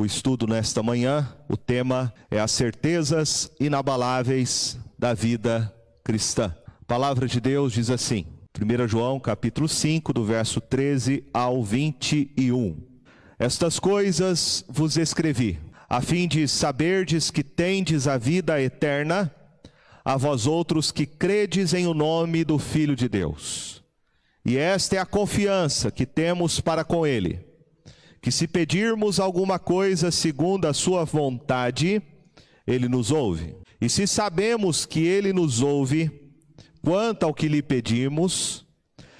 o estudo nesta manhã. O tema é as certezas inabaláveis da vida cristã. A palavra de Deus diz assim: 1 João capítulo 5, do verso 13 ao 21. Estas coisas vos escrevi, a fim de saberdes que tendes a vida eterna, a vós outros que credes em o nome do Filho de Deus. E esta é a confiança que temos para com Ele, que se pedirmos alguma coisa segundo a Sua vontade, Ele nos ouve. E se sabemos que Ele nos ouve, quanto ao que lhe pedimos,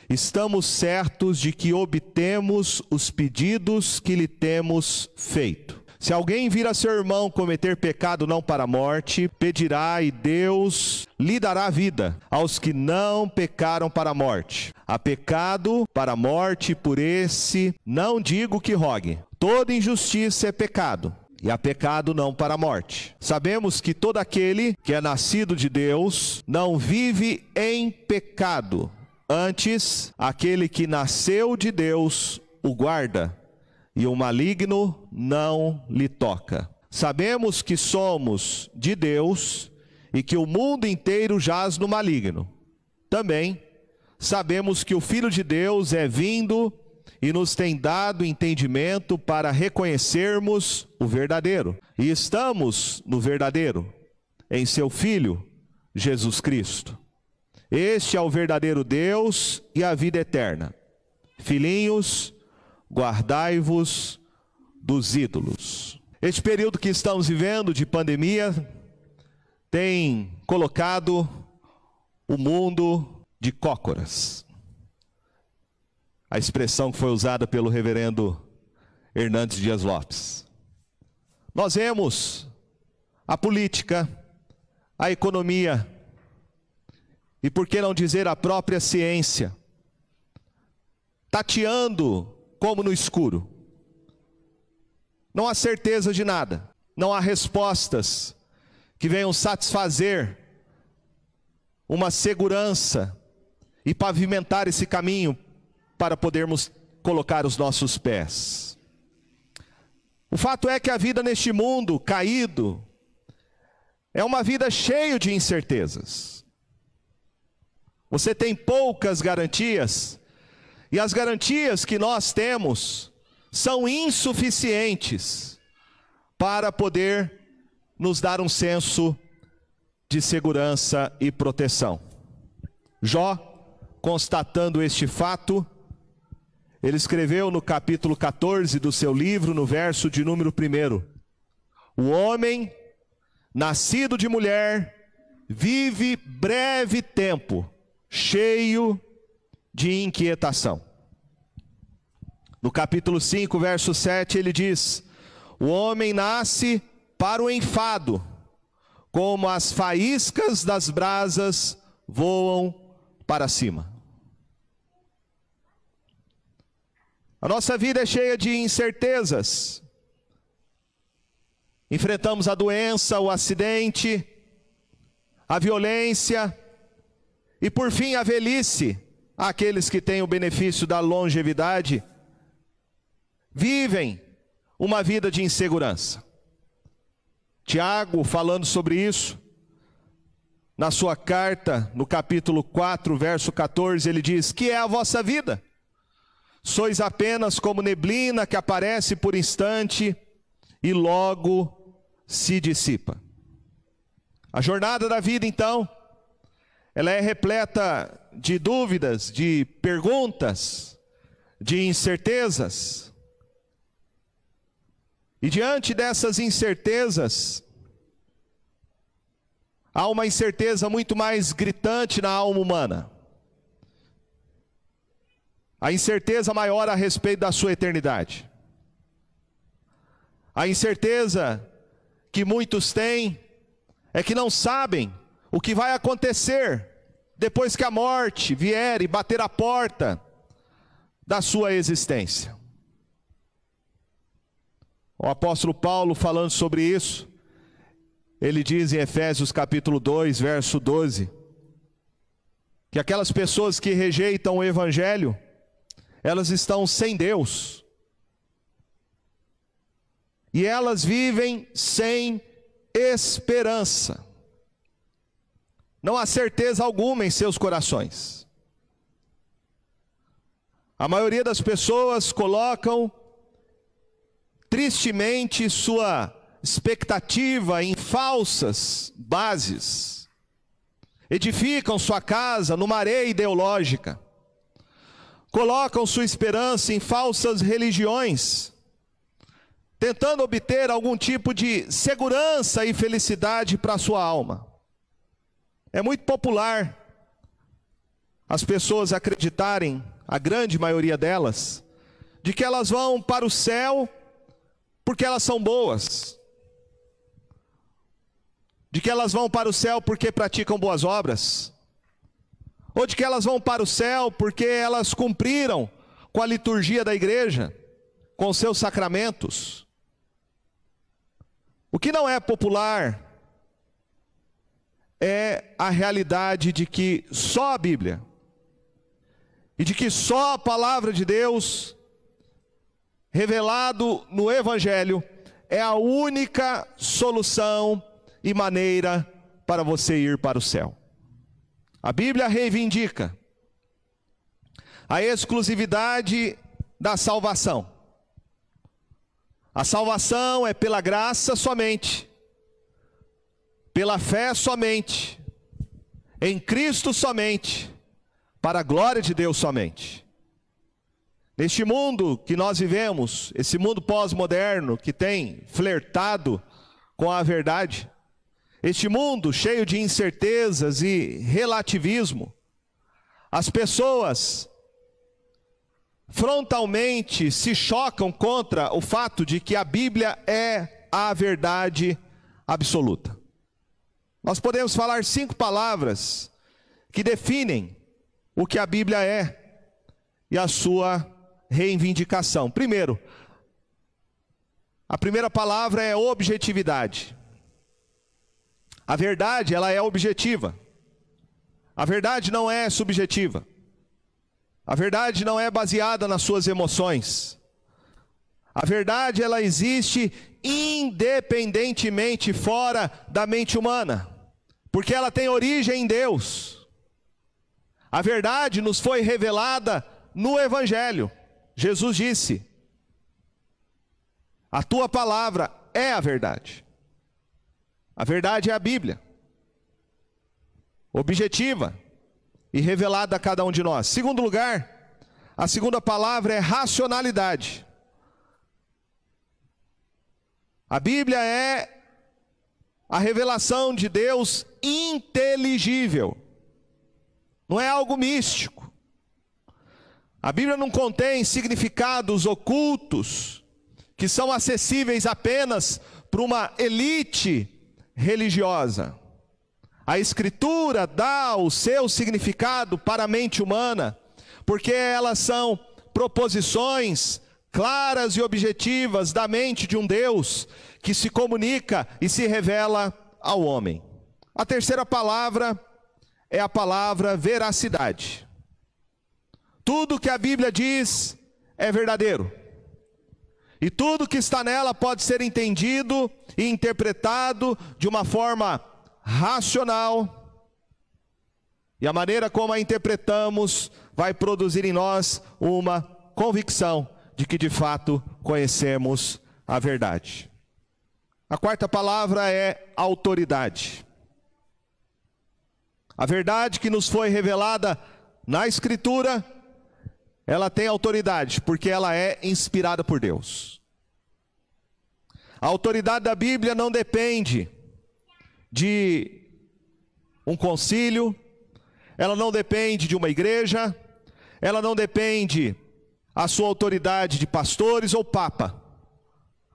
estamos certos de que obtemos os pedidos que lhe temos feito. Se alguém vir a seu irmão cometer pecado não para a morte, pedirá e Deus lhe dará vida aos que não pecaram para a morte. Há pecado para a morte, por esse não digo que rogue. Toda injustiça é pecado. E há pecado não para a morte. Sabemos que todo aquele que é nascido de Deus não vive em pecado. Antes, aquele que nasceu de Deus o guarda e o maligno não lhe toca. Sabemos que somos de Deus e que o mundo inteiro jaz no maligno. Também sabemos que o Filho de Deus é vindo e nos tem dado entendimento para reconhecermos o verdadeiro. E estamos no verdadeiro, em seu Filho, Jesus Cristo. Este é o verdadeiro Deus e a vida eterna. Filhinhos, guardai-vos dos ídolos. Este período que estamos vivendo de pandemia tem colocado o mundo de cócoras. A expressão que foi usada pelo reverendo Hernandes Dias Lopes. Nós vemos a política, a economia, e por que não dizer a própria ciência, tateando como no escuro. Não há certeza de nada, não há respostas que venham satisfazer uma segurança e pavimentar esse caminho para podermos colocar os nossos pés. O fato é que a vida neste mundo caído é uma vida cheia de incertezas. Você tem poucas garantias e as garantias que nós temos são insuficientes para poder nos dar um senso de segurança e proteção. Jó, constatando este fato, ele escreveu no capítulo 14 do seu livro, no verso de número 1: O homem, nascido de mulher, vive breve tempo, cheio de inquietação. No capítulo 5, verso 7, ele diz: O homem nasce para o enfado, como as faíscas das brasas voam para cima. A nossa vida é cheia de incertezas. Enfrentamos a doença, o acidente, a violência e por fim a velhice aqueles que têm o benefício da longevidade, vivem uma vida de insegurança. Tiago, falando sobre isso, na sua carta, no capítulo 4, verso 14, ele diz: Que é a vossa vida? Sois apenas como neblina que aparece por instante e logo se dissipa. A jornada da vida, então, ela é repleta de dúvidas, de perguntas, de incertezas. E diante dessas incertezas, há uma incerteza muito mais gritante na alma humana. A incerteza maior a respeito da sua eternidade. A incerteza que muitos têm é que não sabem o que vai acontecer depois que a morte vier e bater a porta da sua existência. O apóstolo Paulo, falando sobre isso, ele diz em Efésios capítulo 2, verso 12, que aquelas pessoas que rejeitam o evangelho, elas estão sem Deus. e elas vivem sem esperança. Não há certeza alguma em seus corações. A maioria das pessoas colocam tristemente sua expectativa em falsas bases. Edificam sua casa numa areia ideológica. Colocam sua esperança em falsas religiões, tentando obter algum tipo de segurança e felicidade para sua alma. É muito popular as pessoas acreditarem, a grande maioria delas, de que elas vão para o céu porque elas são boas, de que elas vão para o céu porque praticam boas obras, ou de que elas vão para o céu porque elas cumpriram com a liturgia da igreja, com seus sacramentos. O que não é popular é a realidade de que só a Bíblia e de que só a palavra de Deus revelado no Evangelho é a única solução e maneira para você ir para o céu. A Bíblia reivindica a exclusividade da salvação. A salvação é pela graça somente, pela fé somente, em Cristo somente, para a glória de Deus somente. Neste mundo que nós vivemos, esse mundo pós-moderno que tem flertado com a verdade, este mundo cheio de incertezas e relativismo, as pessoas frontalmente se chocam contra o fato de que a Bíblia é a verdade absoluta. Nós podemos falar cinco palavras que definem o que a Bíblia é e a sua reivindicação. Primeiro, a primeira palavra é objetividade. A verdade, ela é objetiva. A verdade não é subjetiva. A verdade não é baseada nas suas emoções. A verdade ela existe independentemente fora da mente humana, porque ela tem origem em Deus. A verdade nos foi revelada no Evangelho. Jesus disse: A tua palavra é a verdade. A verdade é a Bíblia, objetiva e revelada a cada um de nós. Segundo lugar, a segunda palavra é racionalidade. A Bíblia é a revelação de Deus inteligível, não é algo místico. A Bíblia não contém significados ocultos que são acessíveis apenas para uma elite religiosa. A Escritura dá o seu significado para a mente humana, porque elas são proposições claras e objetivas da mente de um Deus que se comunica e se revela ao homem. A terceira palavra é a palavra veracidade. Tudo que a Bíblia diz é verdadeiro. E tudo que está nela pode ser entendido e interpretado de uma forma racional. E a maneira como a interpretamos vai produzir em nós uma convicção de que de fato conhecemos a verdade. A quarta palavra é autoridade. A verdade que nos foi revelada na Escritura, ela tem autoridade, porque ela é inspirada por Deus. A autoridade da Bíblia não depende de um concílio, ela não depende de uma igreja, ela não depende a sua autoridade de pastores ou papa.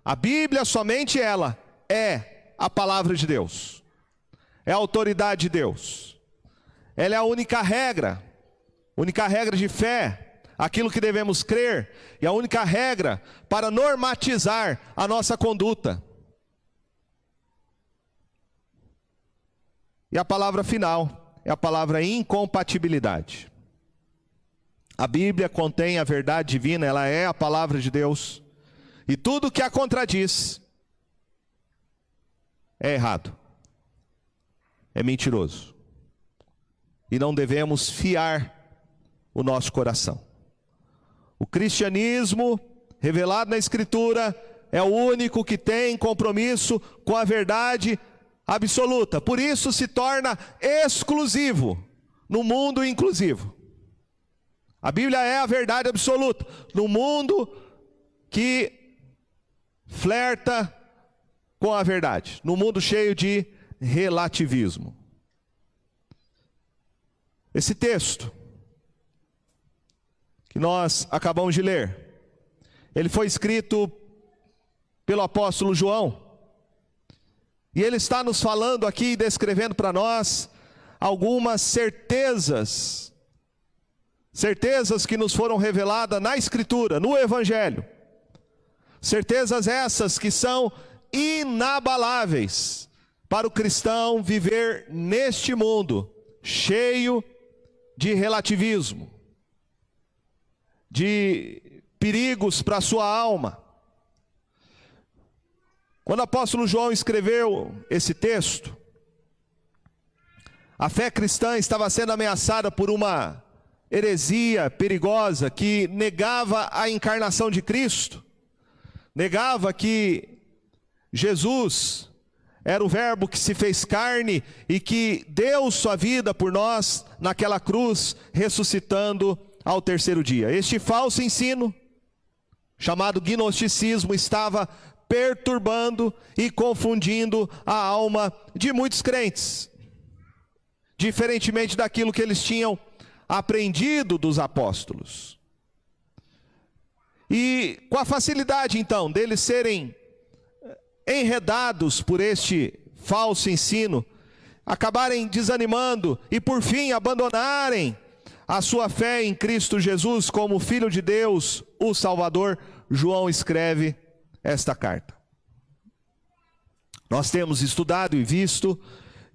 A Bíblia, somente ela, é a palavra de Deus, é a autoridade de Deus, ela é a única regra, única regra de fé, aquilo que devemos crer, e a única regra para normatizar a nossa conduta. E a palavra final é a palavra incompatibilidade. A Bíblia contém a verdade divina, ela é a palavra de Deus. E tudo que a contradiz é errado, é mentiroso. E não devemos fiar o nosso coração. O cristianismo, revelado na Escritura, é o único que tem compromisso com a verdade absoluta. Por isso se torna exclusivo no mundo inclusivo. A Bíblia é a verdade absoluta. No mundo que flerta com a verdade, no mundo cheio de relativismo. Esse texto que nós acabamos de ler, ele foi escrito pelo apóstolo João. E ele está nos falando aqui, descrevendo para nós algumas certezas, certezas que nos foram reveladas na Escritura, no Evangelho. Certezas essas que são inabaláveis para o cristão viver neste mundo cheio de relativismo, de perigos para a sua alma. Quando o apóstolo João escreveu esse texto, a fé cristã estava sendo ameaçada por uma heresia perigosa que negava a encarnação de Cristo, negava que Jesus era o Verbo que se fez carne e que deu sua vida por nós naquela cruz, ressuscitando ao terceiro dia. Este falso ensino, chamado gnosticismo, estava perturbando e confundindo a alma de muitos crentes diferentemente daquilo que eles tinham aprendido dos apóstolos. E com a facilidade então deles serem enredados por este falso ensino, acabarem desanimando e por fim abandonarem a sua fé em Cristo Jesus como Filho de Deus, o Salvador, João escreve esta carta. Nós temos estudado e visto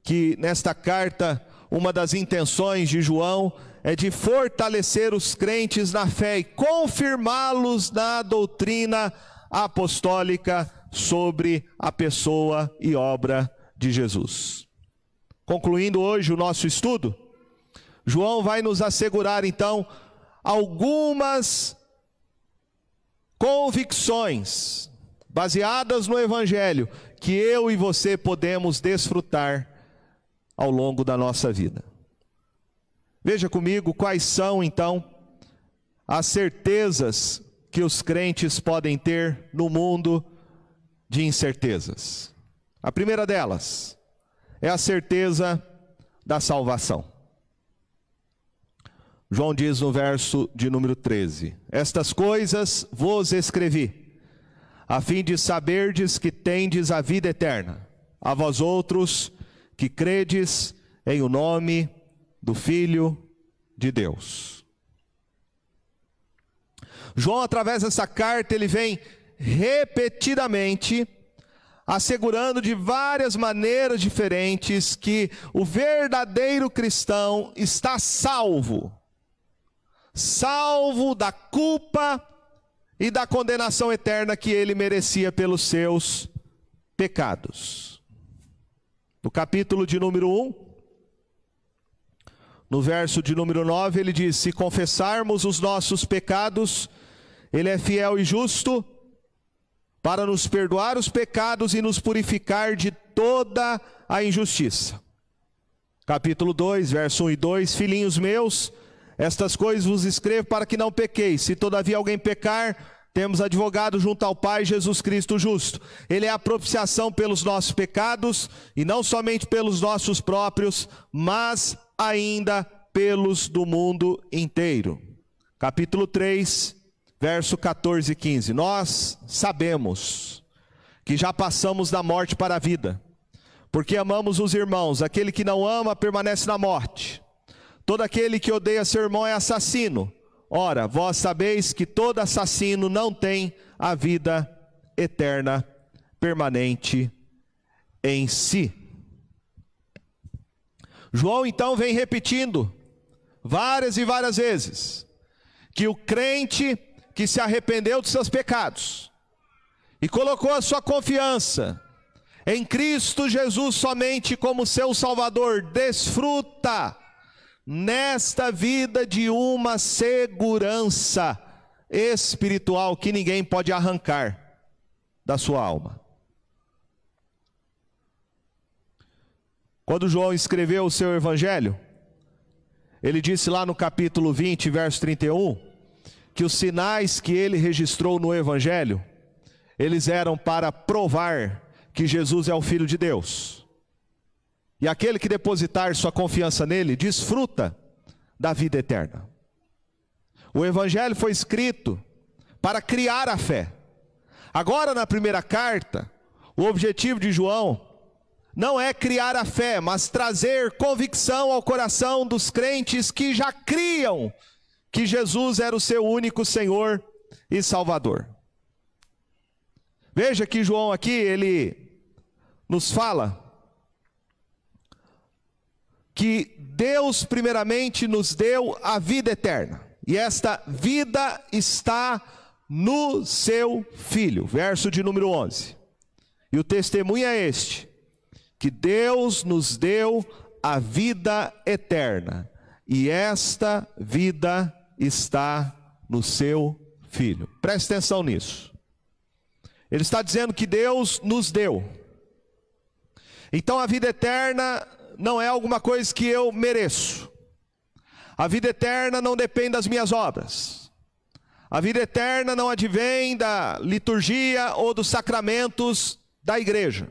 que nesta carta uma das intenções de João é de fortalecer os crentes na fé e confirmá-los na doutrina apostólica sobre a pessoa e obra de Jesus. Concluindo hoje o nosso estudo, João vai nos assegurar então algumas convicções baseadas no Evangelho que eu e você podemos desfrutar ao longo da nossa vida. Veja comigo quais são então as certezas que os crentes podem ter no mundo de incertezas. A primeira delas é a certeza da salvação. João diz no verso de número 13: Estas coisas vos escrevi, a fim de saberdes que tendes a vida eterna, a vós outros que credes em o nome do Filho de Deus. João, através dessa carta, ele vem repetidamente assegurando de várias maneiras diferentes que o verdadeiro cristão está salvo, salvo da culpa e da condenação eterna que ele merecia pelos seus pecados. No capítulo de número 1, no verso de número 9, ele diz: Se confessarmos os nossos pecados, Ele é fiel e justo para nos perdoar os pecados e nos purificar de toda a injustiça. Capítulo 2, verso 1 e 2: Filhinhos meus, estas coisas vos escrevo para que não pequeis. Se todavia alguém pecar, temos advogado junto ao Pai, Jesus Cristo justo. Ele é a propiciação pelos nossos pecados, e não somente pelos nossos próprios, mas ainda pelos do mundo inteiro. Capítulo 3, verso 14 e 15. Nós sabemos que já passamos da morte para a vida, porque amamos os irmãos. Aquele que não ama permanece na morte. Todo aquele que odeia seu irmão é assassino. Ora, vós sabeis que todo assassino não tem a vida eterna permanente em si. João então vem repetindo várias e várias vezes que o crente que se arrependeu dos seus pecados e colocou a sua confiança em Cristo Jesus somente como seu Salvador, desfruta nesta vida de uma segurança espiritual que ninguém pode arrancar da sua alma. Quando João escreveu o seu evangelho, ele disse lá no capítulo 20, verso 31, que os sinais que ele registrou no evangelho, eles eram para provar que Jesus é o filho de Deus. E aquele que depositar sua confiança nele desfruta da vida eterna. O evangelho foi escrito para criar a fé. Agora, na primeira carta, o objetivo de João não é criar a fé, mas trazer convicção ao coração dos crentes que já criam que Jesus era o seu único Senhor e Salvador. Veja que João aqui, ele nos fala que Deus primeiramente nos deu a vida eterna. E esta vida está no seu filho. Verso de número 11. E o testemunho é este: que Deus nos deu a vida eterna, e esta vida está no seu filho. Preste atenção nisso. Ele está dizendo que Deus nos deu. Então a vida eterna não é alguma coisa que eu mereço. A vida eterna não depende das minhas obras. A vida eterna não advém da liturgia ou dos sacramentos da igreja.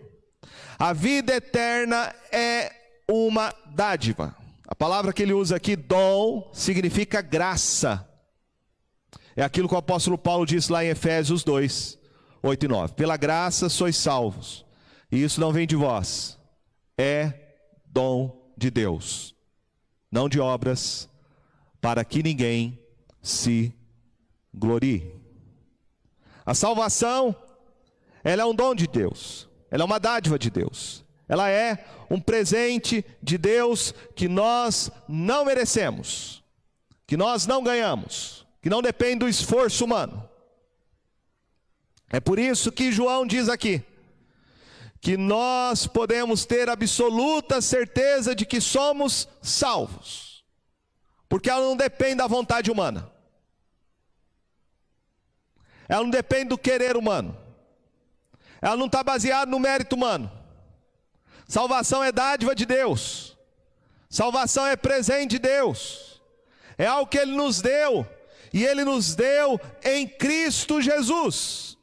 A vida eterna é uma dádiva. A palavra que ele usa aqui, dom, significa graça. É aquilo que o apóstolo Paulo diz lá em Efésios 2, 8 e 9. Pela graça sois salvos, e isso não vem de vós, é dom de Deus, não de obras, para que ninguém se glorie. A salvação, ela é um dom de Deus. Ela é uma dádiva de Deus. Ela é um presente de Deus que nós não merecemos, que nós não ganhamos, que não depende do esforço humano. É por isso que João diz aqui que nós podemos ter absoluta certeza de que somos salvos, porque ela não depende da vontade humana, ela não depende do querer humano. Ela não está baseada no mérito humano. Salvação é dádiva de Deus. Salvação é presente de Deus. É algo que Ele nos deu. E Ele nos deu em Cristo Jesus.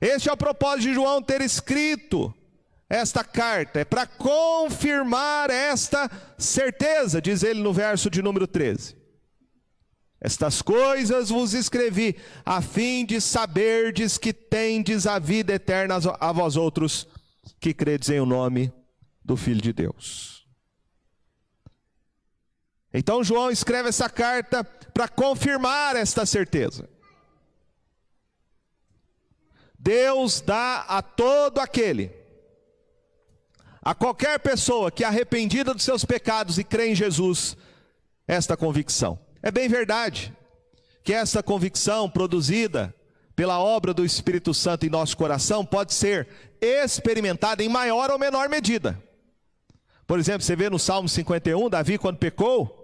Este é o propósito de João ter escrito esta carta. É para confirmar esta certeza, diz ele no verso de número 13. Estas coisas vos escrevi, a fim de saberdes que tendes a vida eterna a vós outros que credes em o nome do Filho de Deus. Então João escreve essa carta para confirmar esta certeza. Deus dá a todo aquele, a qualquer pessoa que arrependida dos seus pecados e crê em Jesus, esta convicção. É bem verdade que essa convicção produzida pela obra do Espírito Santo em nosso coração pode ser experimentada em maior ou menor medida. Por exemplo, você vê no Salmo 51, Davi, quando pecou,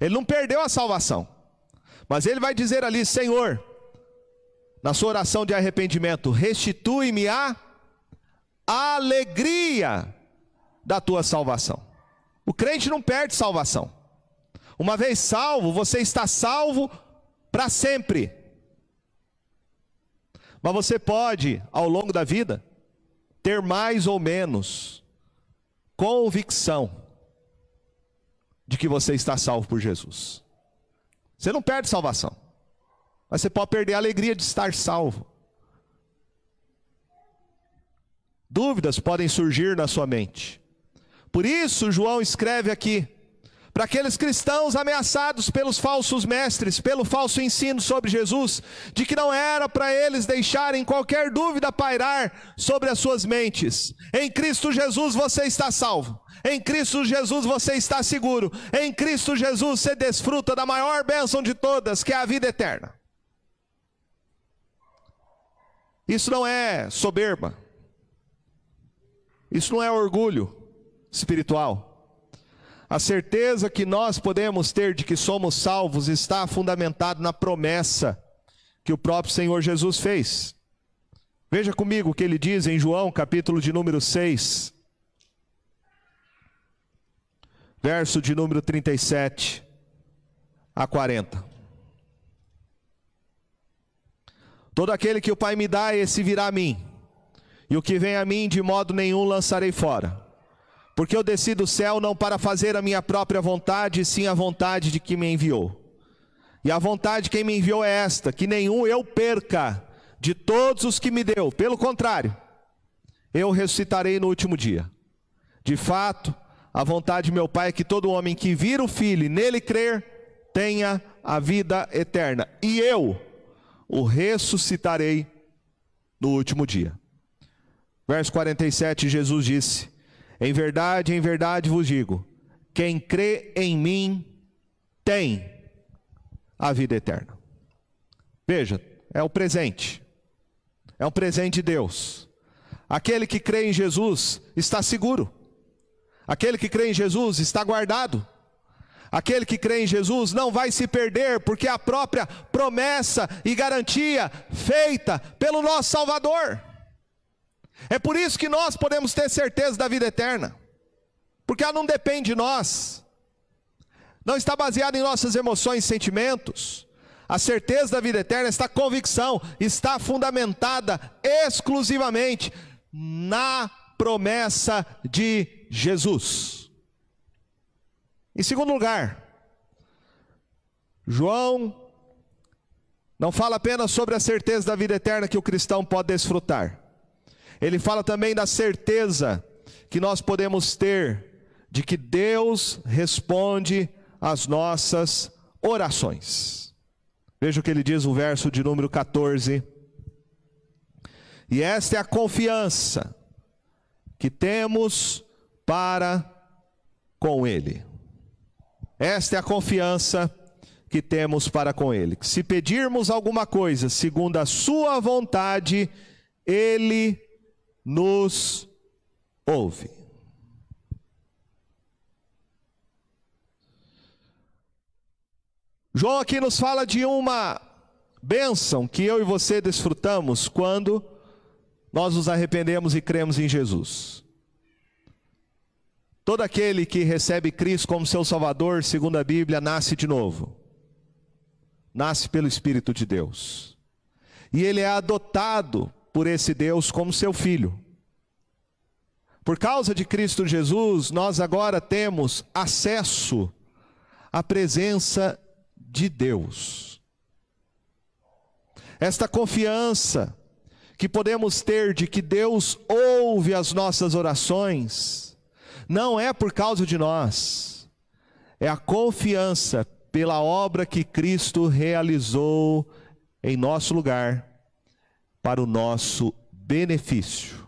ele não perdeu a salvação, mas ele vai dizer ali: Senhor, na sua oração de arrependimento, restitui-me a alegria da tua salvação. O crente não perde salvação. Uma vez salvo, você está salvo para sempre. Mas você pode, ao longo da vida, ter mais ou menos convicção de que você está salvo por Jesus. Você não perde salvação, mas você pode perder a alegria de estar salvo. Dúvidas podem surgir na sua mente. Por isso, João escreve aqui: para aqueles cristãos ameaçados pelos falsos mestres, pelo falso ensino sobre Jesus, de que não era para eles deixarem qualquer dúvida pairar sobre as suas mentes. Em Cristo Jesus você está salvo. Em Cristo Jesus você está seguro. Em Cristo Jesus você desfruta da maior bênção de todas, que é a vida eterna. Isso não é soberba. Isso não é orgulho espiritual. A certeza que nós podemos ter de que somos salvos está fundamentado na promessa que o próprio Senhor Jesus fez. Veja comigo o que ele diz em João, capítulo de número 6, verso de número 37 a 40. Todo aquele que o Pai me dá, esse virá a mim, e o que vem a mim, de modo nenhum lançarei fora. Porque eu desci do céu não para fazer a minha própria vontade, sim a vontade de quem me enviou. E a vontade de quem me enviou é esta: que nenhum eu perca de todos os que me deu. Pelo contrário, eu ressuscitarei no último dia. De fato, a vontade de meu Pai é que todo homem que vira o Filho e nele crer, tenha a vida eterna. E eu o ressuscitarei no último dia. Verso 47, Jesus disse: Em verdade, em verdade vos digo: quem crê em mim tem a vida eterna. Veja, é o presente. É um presente de Deus. Aquele que crê em Jesus está seguro. Aquele que crê em Jesus está guardado. Aquele que crê em Jesus não vai se perder, porque é a própria promessa e garantia feita pelo nosso Salvador. É por isso que nós podemos ter certeza da vida eterna, porque ela não depende de nós, não está baseada em nossas emoções e sentimentos. A certeza da vida eterna, esta convicção, está fundamentada exclusivamente na promessa de Jesus. Em segundo lugar, João não fala apenas sobre a certeza da vida eterna que o cristão pode desfrutar, ele fala também da certeza que nós podemos ter de que Deus responde às nossas orações. Veja o que ele diz no verso de número 14. E esta é a confiança que temos para com Ele. Esta é a confiança que temos para com Ele. Se pedirmos alguma coisa segundo a Sua vontade, Ele nos ouve. João aqui nos fala de uma bênção que eu e você desfrutamos quando nós nos arrependemos e cremos em Jesus. Todo aquele que recebe Cristo como seu Salvador, segundo a Bíblia, nasce de novo. Nasce pelo Espírito de Deus. E ele é adotado por esse Deus como seu filho. Por causa de Cristo Jesus, nós agora temos acesso à presença de Deus. Esta confiança que podemos ter de que Deus ouve as nossas orações, não é por causa de nós, é a confiança pela obra que Cristo realizou em nosso lugar, para o nosso benefício.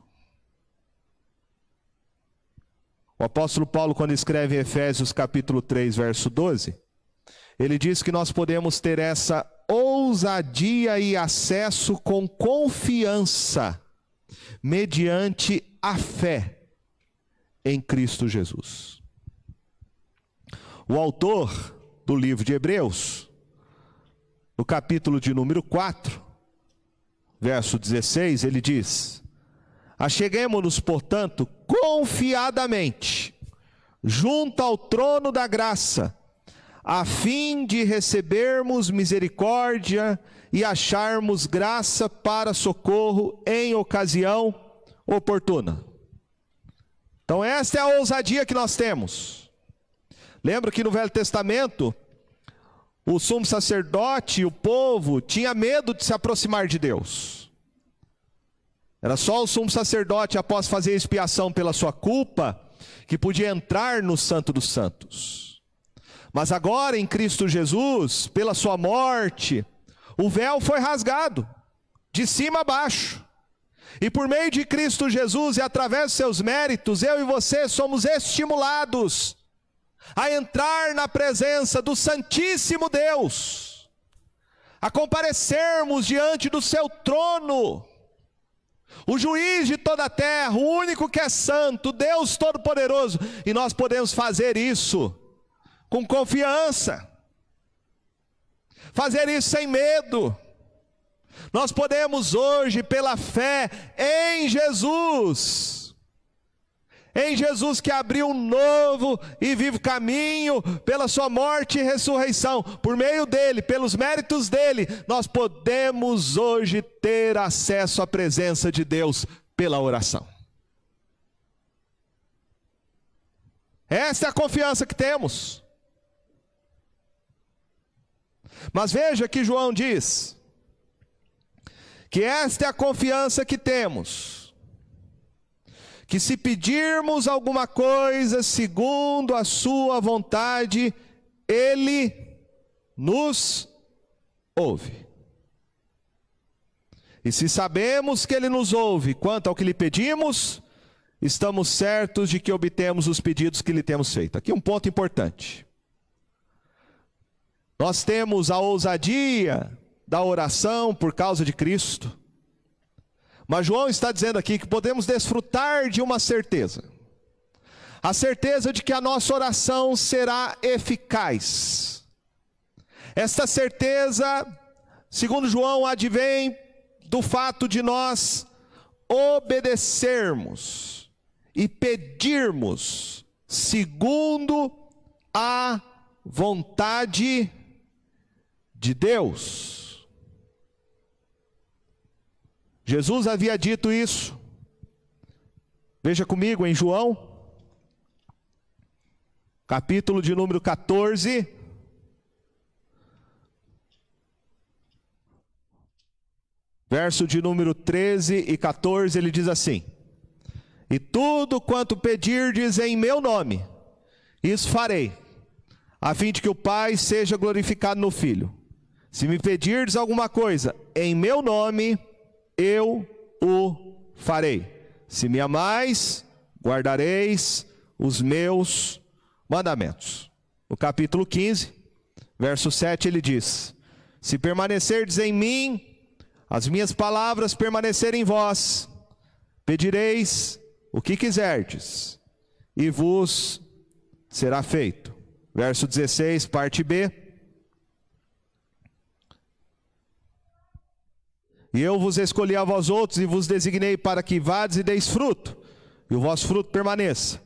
O apóstolo Paulo, quando escreve em Efésios capítulo 3, verso 12, ele diz que nós podemos ter essa ousadia e acesso com confiança, mediante a fé em Cristo Jesus. O autor do livro de Hebreus, no capítulo de número 4, verso 16, ele diz: Acheguemos-nos, portanto, confiadamente junto ao trono da graça a fim de recebermos misericórdia e acharmos graça para socorro em ocasião oportuna. Então, esta é a ousadia que nós temos. Lembra que no Velho Testamento, o sumo sacerdote o povo tinha medo de se aproximar de Deus. Era só o sumo sacerdote, após fazer expiação pela sua culpa, que podia entrar no Santo dos Santos. Mas agora em Cristo Jesus, pela sua morte, o véu foi rasgado, de cima a baixo. E por meio de Cristo Jesus e através dos seus méritos, eu e você somos estimulados a entrar na presença do Santíssimo Deus, a comparecermos diante do seu trono, o juiz de toda a terra, o único que é santo, Deus Todo-Poderoso, e nós podemos fazer isso com confiança, fazer isso sem medo. Nós podemos hoje, pela fé em Jesus, em Jesus que abriu um novo e vivo caminho pela sua morte e ressurreição, por meio dele, pelos méritos dele, nós podemos hoje ter acesso à presença de Deus pela oração. Essa é a confiança que temos. Mas veja que João diz que esta é a confiança que temos que se pedirmos alguma coisa segundo a Sua vontade, Ele nos ouve. E se sabemos que Ele nos ouve quanto ao que lhe pedimos, estamos certos de que obtemos os pedidos que lhe temos feito. Aqui um ponto importante. Nós temos a ousadia da oração por causa de Cristo. Mas João está dizendo aqui que podemos desfrutar de uma certeza. A certeza de que a nossa oração será eficaz. Esta certeza, segundo João, advém do fato de nós obedecermos e pedirmos segundo a vontade de Deus. Jesus havia dito isso. Veja comigo em João, capítulo de número 14. Verso de número 13 e 14, ele diz assim: E tudo quanto pedirdes em meu nome, isso farei, a fim de que o Pai seja glorificado no Filho. Se me pedirdes alguma coisa em meu nome, eu o farei. Se me amais, guardareis os meus mandamentos. No capítulo 15, verso 7, ele diz: Se permanecerdes em mim, as minhas palavras permanecerem em vós, pedireis o que quiserdes, e vos será feito. Verso 16, parte B. E eu vos escolhi a vós outros e vos designei para que vades e deis fruto, e o vosso fruto permaneça,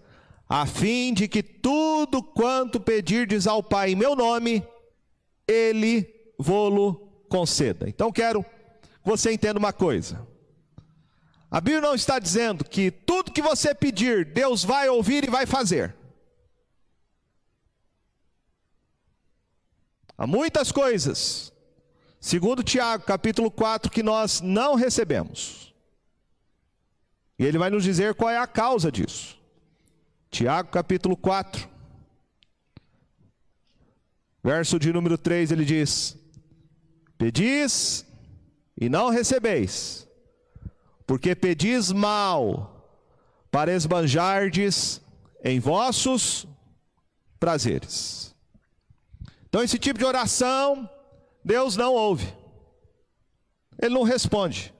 a fim de que tudo quanto pedirdes ao Pai em meu nome, ele vô-lo conceda. Então quero que você entenda uma coisa. A Bíblia não está dizendo que tudo que você pedir, Deus vai ouvir e vai fazer. Há muitas coisas Segundo Tiago, capítulo 4, que nós não recebemos. E ele vai nos dizer qual é a causa disso. Tiago, capítulo 4, verso de número 3, ele diz: Pedis e não recebeis, porque pedis mal, para esbanjardes em vossos prazeres. Então, esse tipo de oração Deus não ouve. Ele não responde.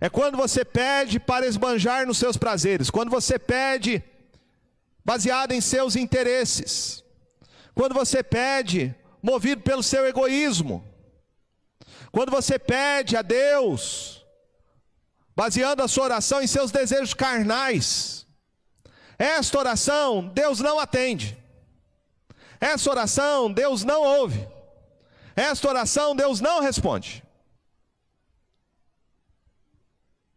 É quando você pede para esbanjar nos seus prazeres, quando você pede baseado em seus interesses, quando você pede movido pelo seu egoísmo, quando você pede a Deus baseando a sua oração em seus desejos carnais. Esta oração Deus não atende. Essa oração Deus não ouve. Esta oração Deus não responde.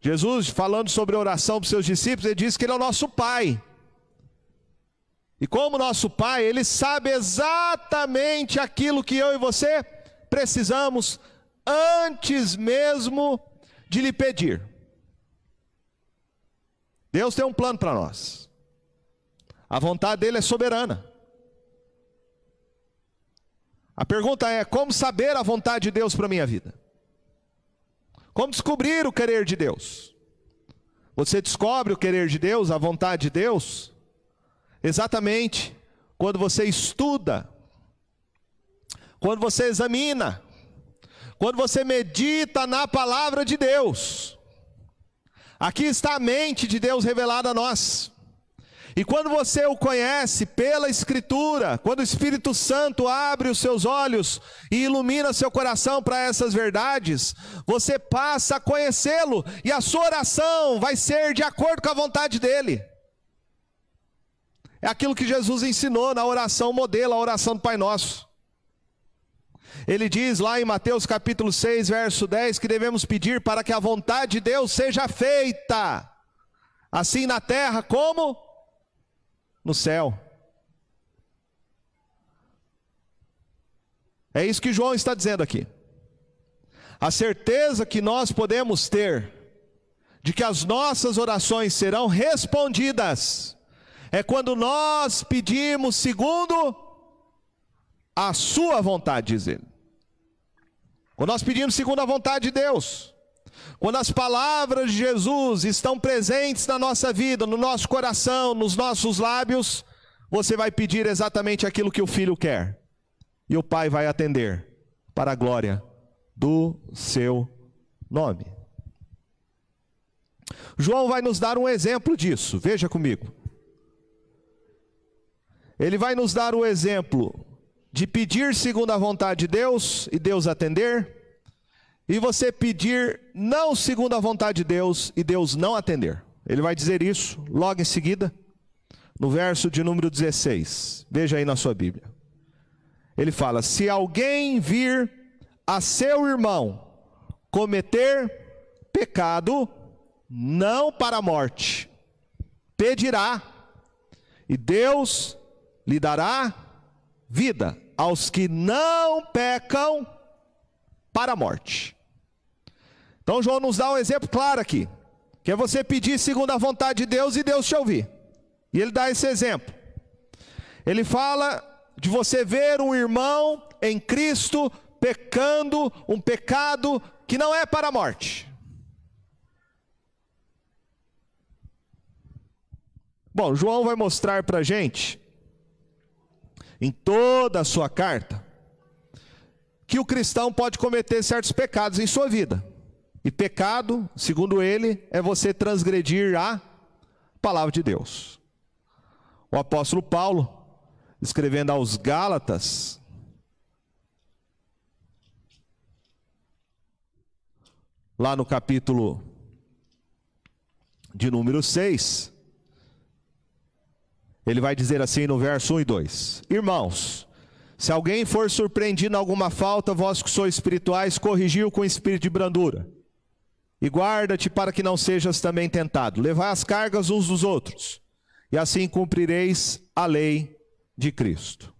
Jesus, falando sobre oração para os seus discípulos, ele diz que Ele é o nosso Pai. E como nosso Pai, Ele sabe exatamente aquilo que eu e você precisamos antes mesmo de lhe pedir. Deus tem um plano para nós. A vontade dele é soberana. A pergunta é: como saber a vontade de Deus para minha vida? Como descobrir o querer de Deus? Você descobre o querer de Deus, a vontade de Deus, exatamente quando você estuda, quando você examina, quando você medita na palavra de Deus. Aqui está a mente de Deus revelada a nós. E quando você o conhece pela Escritura, quando o Espírito Santo abre os seus olhos e ilumina seu coração para essas verdades, você passa a conhecê-lo e a sua oração vai ser de acordo com a vontade dele. É aquilo que Jesus ensinou na oração modelo, a oração do Pai Nosso. Ele diz lá em Mateus capítulo 6, verso 10, que devemos pedir para que a vontade de Deus seja feita, assim na terra como no céu. É isso que João está dizendo aqui. A certeza que nós podemos ter de que as nossas orações serão respondidas é quando nós pedimos segundo a sua vontade, diz ele. Quando nós pedimos segundo a vontade de Deus. Quando as palavras de Jesus estão presentes na nossa vida, no nosso coração, nos nossos lábios, você vai pedir exatamente aquilo que o filho quer. E o pai vai atender para a glória do seu nome. João vai nos dar um exemplo disso, veja comigo. Ele vai nos dar o exemplo de pedir segundo a vontade de Deus e Deus atender, e você pedir não segundo a vontade de Deus e Deus não atender. Ele vai dizer isso logo em seguida, no verso de número 16. Veja aí na sua Bíblia. Ele fala: Se alguém vir a seu irmão cometer pecado, não para a morte, pedirá, e Deus lhe dará vida aos que não pecam para a morte. Então João nos dá um exemplo claro aqui, que é você pedir segundo a vontade de Deus e Deus te ouvir. E ele dá esse exemplo. Ele fala de você ver um irmão em Cristo pecando um pecado que não é para a morte. Bom, João vai mostrar para a gente, em toda a sua carta, que o cristão pode cometer certos pecados em sua vida. E pecado, segundo ele, é você transgredir a palavra de Deus. O apóstolo Paulo, escrevendo aos Gálatas, lá no capítulo de número 6, ele vai dizer assim no verso 1 e 2: Irmãos, se alguém for surpreendido em alguma falta, vós que sois espirituais, corrigiu com espírito de brandura e guarda-te para que não sejas também tentado. Levai as cargas uns dos outros, e assim cumprireis a lei de Cristo.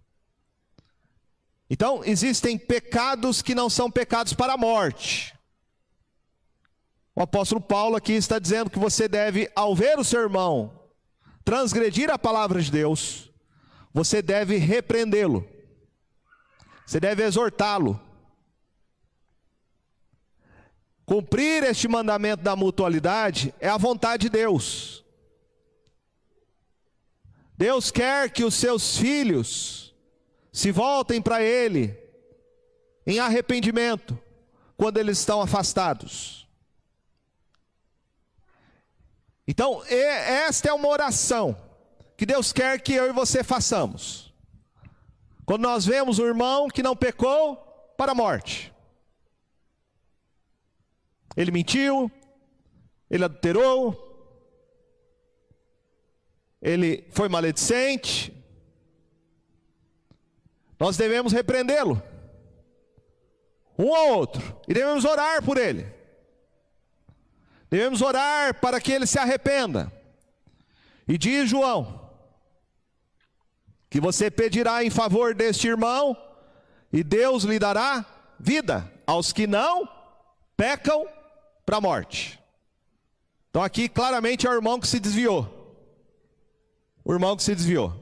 Então, existem pecados que não são pecados para a morte. O apóstolo Paulo aqui está dizendo que você deve, ao ver o seu irmão transgredir a palavra de Deus, você deve repreendê-lo, você deve exortá-lo, Cumprir este mandamento da mutualidade é a vontade de Deus. Deus quer que os seus filhos se voltem para Ele em arrependimento quando eles estão afastados. Então, esta é uma oração que Deus quer que eu e você façamos. Quando nós vemos um irmão que não pecou para a morte, ele mentiu, ele adulterou, ele foi maledicente. Nós devemos repreendê-lo, um ao outro, e devemos orar por ele. Devemos orar para que ele se arrependa. E diz João, que você pedirá em favor deste irmão, e Deus lhe dará vida aos que não pecam para a morte. Então aqui claramente é o irmão que se desviou. O irmão que se desviou.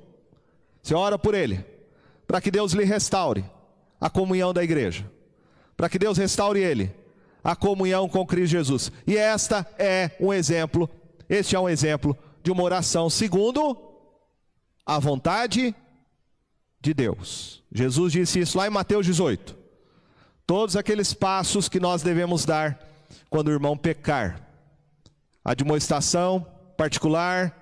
Você ora por ele, para que Deus lhe restaure a comunhão da igreja, para que Deus restaure ele, a comunhão com Cristo Jesus. E esta é um exemplo, este é um exemplo de uma oração segundo a vontade de Deus. Jesus disse isso lá em Mateus 18. todos aqueles passos que nós devemos dar quando o irmão pecar. Admoestação particular,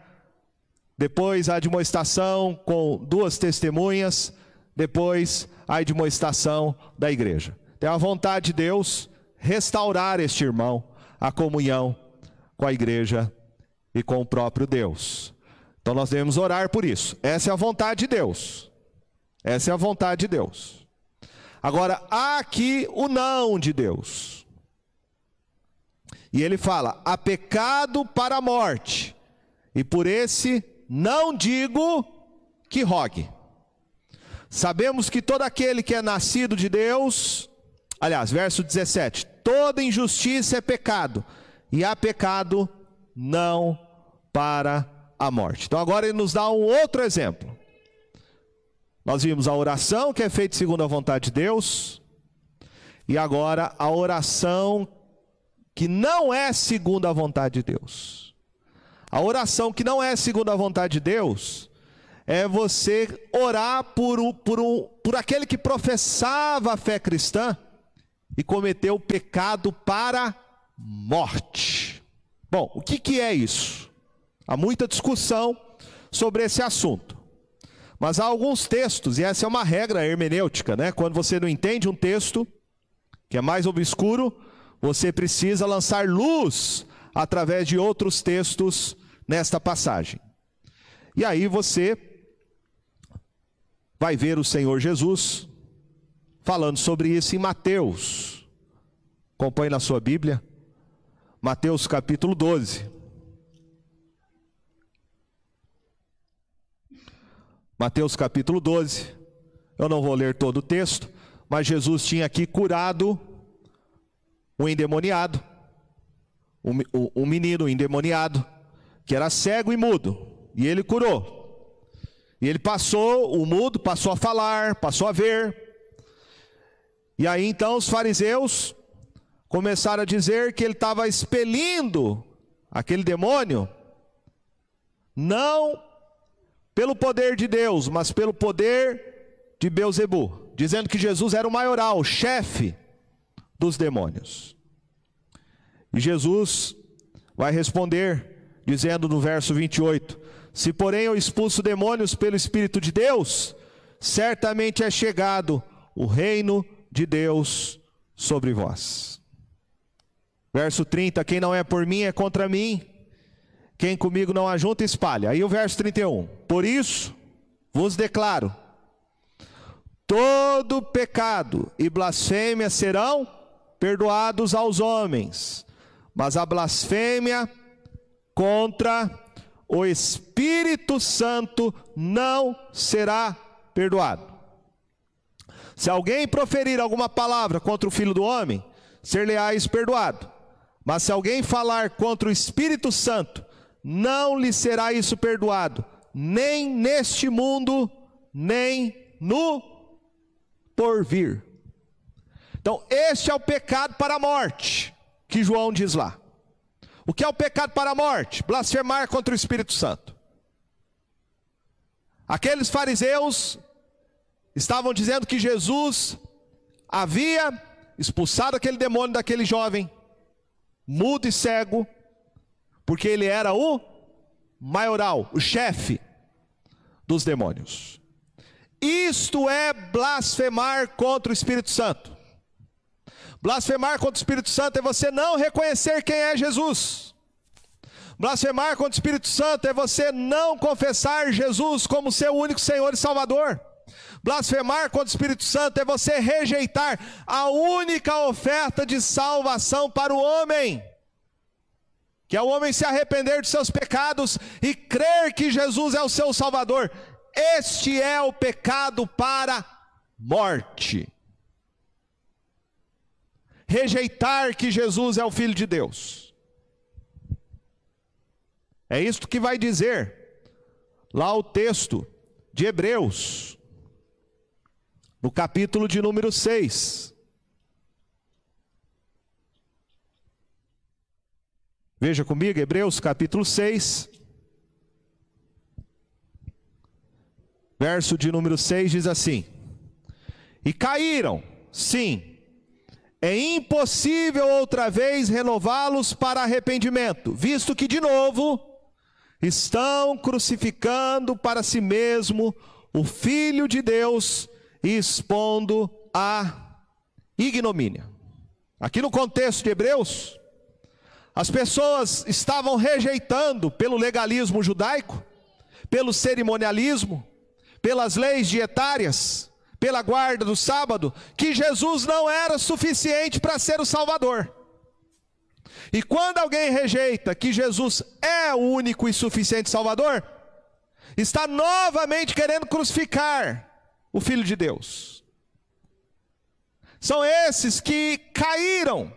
depois a admoestação com duas testemunhas, depois a admoestação da igreja. Tem a vontade de Deus restaurar este irmão a comunhão com a igreja e com o próprio Deus. Então nós devemos orar por isso. Essa é a vontade de Deus. Essa é a vontade de Deus. Agora, há aqui o não de Deus. E ele fala: há pecado para a morte, e por esse não digo que rogue. Sabemos que todo aquele que é nascido de Deus, aliás, verso 17: toda injustiça é pecado, e há pecado não para a morte. Então agora ele nos dá um outro exemplo. Nós vimos a oração que é feita segundo a vontade de Deus, e agora a oração que não é segundo a vontade de Deus. A oração que não é segundo a vontade de Deus é você orar por, por, um, por aquele que professava a fé cristã e cometeu o pecado para morte. Bom, o que, que é isso? Há muita discussão sobre esse assunto. Mas há alguns textos, e essa é uma regra hermenêutica, né? Quando você não entende um texto que é mais obscuro, você precisa lançar luz através de outros textos nesta passagem. E aí você vai ver o Senhor Jesus falando sobre isso em Mateus. Acompanhe na sua Bíblia. Mateus capítulo 12. Mateus capítulo 12. Eu não vou ler todo o texto, mas Jesus tinha aqui curado um endemoniado, um, menino endemoniado, que era cego e mudo, e ele curou. E ele passou, o mudo passou a falar, passou a ver. E aí então os fariseus começaram a dizer que ele estava expelindo aquele demônio, não pelo poder de Deus, mas pelo poder de Beuzebu, dizendo que Jesus era o maioral, o chefe dos demônios. E Jesus vai responder, dizendo no verso 28: Se porém eu expulso demônios pelo Espírito de Deus, certamente é chegado o reino de Deus sobre vós. Verso 30: Quem não é por mim é contra mim, quem comigo não ajunta, espalha. Aí o verso 31: Por isso vos declaro: todo pecado e blasfêmia serão perdoados aos homens, mas a blasfêmia contra o Espírito Santo não será perdoado. Se alguém proferir alguma palavra contra o Filho do Homem, ser-lhe-ás perdoado. Mas se alguém falar contra o Espírito Santo, não lhe será isso perdoado, nem neste mundo, nem no porvir. Então, este é o pecado para a morte, que João diz lá. O que é o pecado para a morte? Blasfemar contra o Espírito Santo. Aqueles fariseus estavam dizendo que Jesus havia expulsado aquele demônio daquele jovem, mudo e cego, porque ele era o maioral, o chefe dos demônios. Isto é blasfemar contra o Espírito Santo. Blasfemar contra o Espírito Santo é você não reconhecer quem é Jesus. Blasfemar contra o Espírito Santo é você não confessar Jesus como seu único Senhor e Salvador. Blasfemar contra o Espírito Santo é você rejeitar a única oferta de salvação para o homem, que é o homem se arrepender de seus pecados e crer que Jesus é o seu Salvador. Este é o pecado para morte rejeitar que Jesus é o Filho de Deus. É isto que vai dizer lá o texto de Hebreus, no capítulo de número 6. Veja comigo, Hebreus capítulo 6, verso de número 6 diz assim: E caíram, sim, é impossível outra vez renová-los para arrependimento, visto que, de novo, estão crucificando para si mesmo o Filho de Deus e expondo a ignomínia. Aqui no contexto de Hebreus, as pessoas estavam rejeitando pelo legalismo judaico, pelo cerimonialismo, pelas leis dietárias, pela guarda do sábado, que Jesus não era suficiente para ser o Salvador. E quando alguém rejeita que Jesus é o único e suficiente Salvador, está novamente querendo crucificar o Filho de Deus. São esses que caíram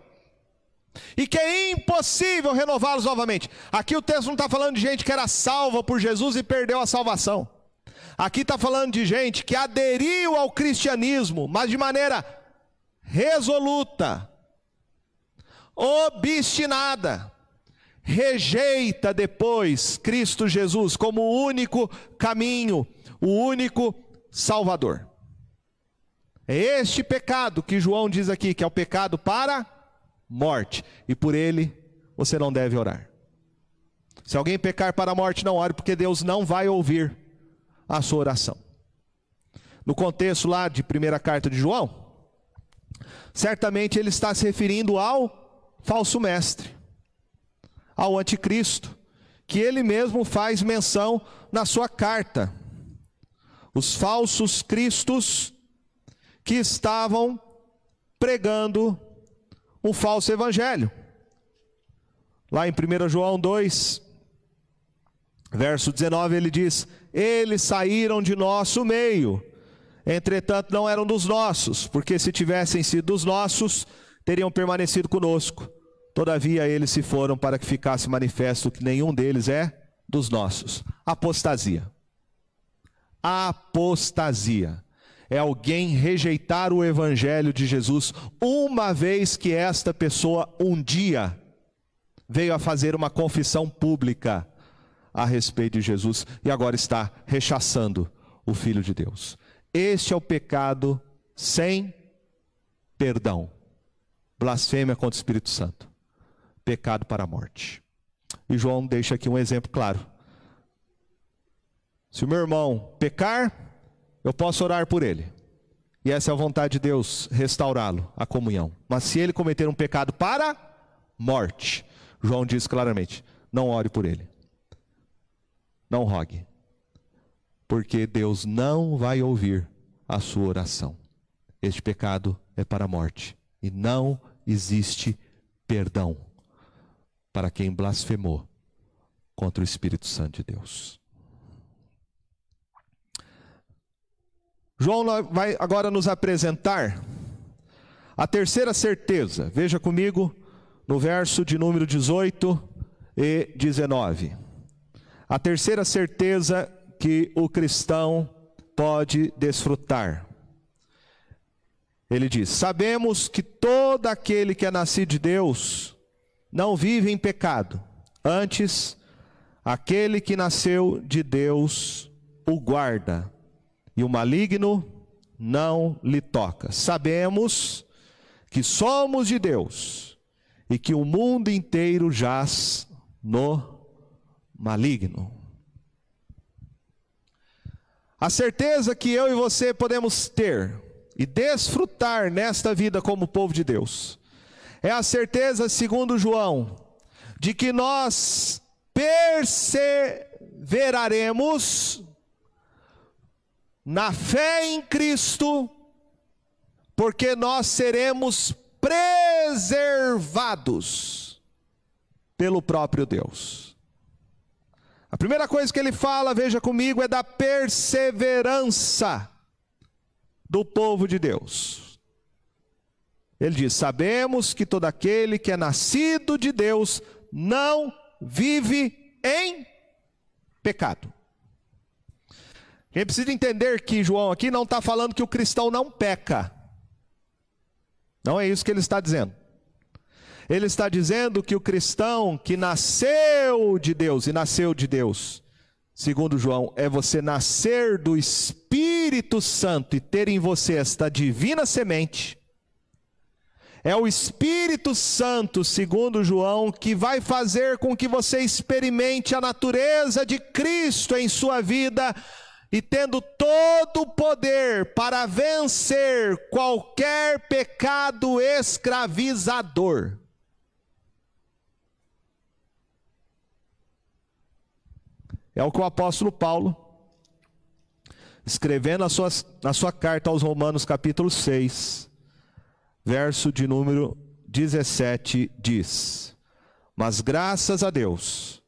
e que é impossível renová-los novamente. Aqui o texto não está falando de gente que era salva por Jesus e perdeu a salvação. Aqui está falando de gente que aderiu ao cristianismo, mas de maneira resoluta, obstinada, rejeita depois Cristo Jesus como o único caminho, o único Salvador. É este pecado que João diz aqui, que é o pecado para morte, e por ele você não deve orar. Se alguém pecar para a morte, não ore, porque Deus não vai ouvir a sua oração. No contexto lá de primeira carta de João, certamente ele está se referindo ao falso mestre, ao anticristo, que ele mesmo faz menção na sua carta. Os falsos cristos que estavam pregando um falso evangelho. Lá em 1 João 2, verso 19, ele diz: eles saíram de nosso meio. Entretanto, não eram dos nossos, porque se tivessem sido dos nossos, teriam permanecido conosco. Todavia, eles se foram para que ficasse manifesto que nenhum deles é dos nossos. Apostasia. Apostasia é alguém rejeitar o evangelho de Jesus, uma vez que esta pessoa um dia veio a fazer uma confissão pública a respeito de Jesus e agora está rechaçando o Filho de Deus. Este é o pecado sem perdão. Blasfêmia contra o Espírito Santo. Pecado para a morte. E João deixa aqui um exemplo claro. Se o meu irmão pecar, eu posso orar por ele. E essa é a vontade de Deus, restaurá-lo, a comunhão. Mas se ele cometer um pecado para morte, João diz claramente: não ore por ele não rogue, porque Deus não vai ouvir a sua oração. Este pecado é para a morte e não existe perdão para quem blasfemou contra o Espírito Santo de Deus. João vai agora nos apresentar a terceira certeza. Veja comigo no verso de número 18 e 19. A terceira certeza que o cristão pode desfrutar. Ele diz: Sabemos que todo aquele que é nascido de Deus não vive em pecado, antes, aquele que nasceu de Deus o guarda, e o maligno não lhe toca. Sabemos que somos de Deus e que o mundo inteiro jaz no maligno. A certeza que eu e você podemos ter e desfrutar nesta vida como povo de Deus é a certeza, segundo João, de que nós perseveraremos na fé em Cristo, porque nós seremos preservados pelo próprio Deus. A primeira coisa que ele fala, veja comigo, é da perseverança do povo de Deus. Ele diz: Sabemos que todo aquele que é nascido de Deus não vive em pecado. Gente precisa entender que João aqui não está falando que o cristão não peca. Não é isso que ele está dizendo. Ele está dizendo que o cristão que nasceu de Deus e nasceu de Deus, segundo João, é você nascer do Espírito Santo e ter em você esta divina semente, É o Espírito Santo, segundo João, que vai fazer com que você experimente a natureza de Cristo em sua vida e tendo todo o poder para vencer qualquer pecado escravizador. É o que o apóstolo Paulo, escrevendo na sua, sua carta aos Romanos, capítulo 6, verso de número 17, diz: Mas graças a Deus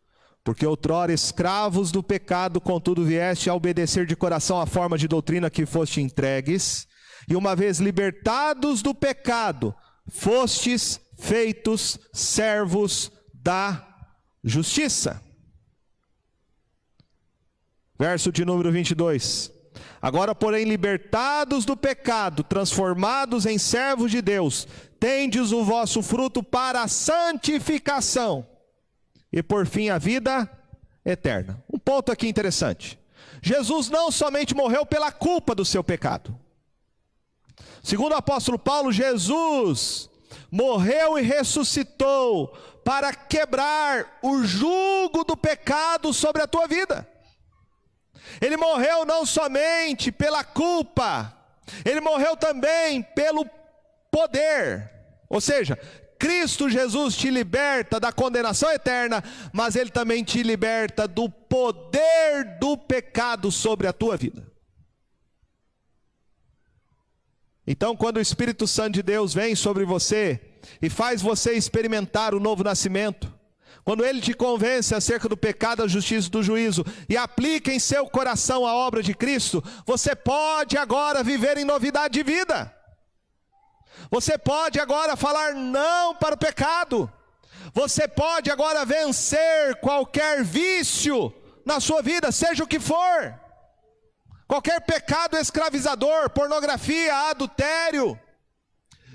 porque outrora escravos do pecado, contudo vieste a obedecer de coração a forma de doutrina que foste entregues, e uma vez libertados do pecado, fostes feitos servos da justiça. Verso de número 22. Agora, porém, libertados do pecado, transformados em servos de Deus, tendes o vosso fruto para a santificação e por fim a vida eterna. Um ponto aqui interessante. Jesus não somente morreu pela culpa do seu pecado. Segundo o apóstolo Paulo, Jesus morreu e ressuscitou para quebrar o jugo do pecado sobre a tua vida. Ele morreu não somente pela culpa, ele morreu também pelo poder. Ou seja, Cristo Jesus te liberta da condenação eterna, mas Ele também te liberta do poder do pecado sobre a tua vida. Então, quando o Espírito Santo de Deus vem sobre você e faz você experimentar o novo nascimento, quando ele te convence acerca do pecado, da justiça e do juízo e aplica em seu coração a obra de Cristo, você pode agora viver em novidade de vida. Você pode agora falar não para o pecado. Você pode agora vencer qualquer vício na sua vida, seja o que for. Qualquer pecado escravizador, pornografia, adultério,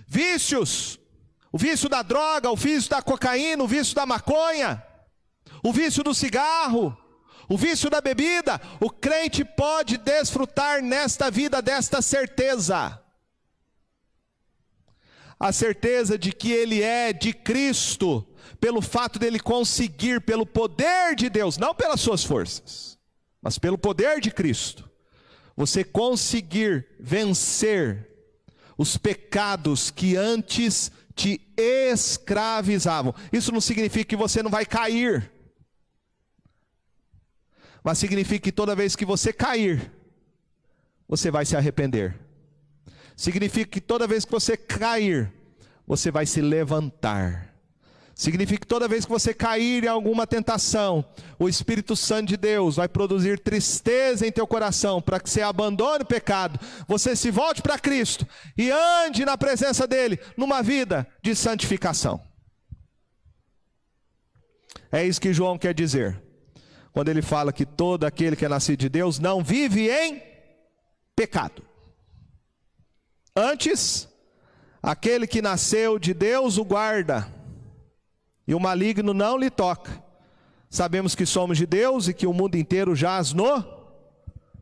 vícios, o vício da droga, o vício da cocaína, o vício da maconha, o vício do cigarro, o vício da bebida, o crente pode desfrutar nesta vida desta certeza. A certeza de que ele é de Cristo, pelo fato dele conseguir, pelo poder de Deus, não pelas suas forças, mas pelo poder de Cristo, você conseguir vencer os pecados que antes te escravizavam. Isso não significa que você não vai cair, mas significa que toda vez que você cair, você vai se arrepender Significa que toda vez que você cair, você vai se levantar. Significa que toda vez que você cair em alguma tentação, o Espírito Santo de Deus vai produzir tristeza em teu coração para que você abandone o pecado, você se volte para Cristo e ande na presença dele numa vida de santificação. É isso que João quer dizer. Quando ele fala que todo aquele que é nascido de Deus não vive em pecado. Antes, aquele que nasceu de Deus o guarda, e o maligno não lhe toca. Sabemos que somos de Deus e que o mundo inteiro jaz no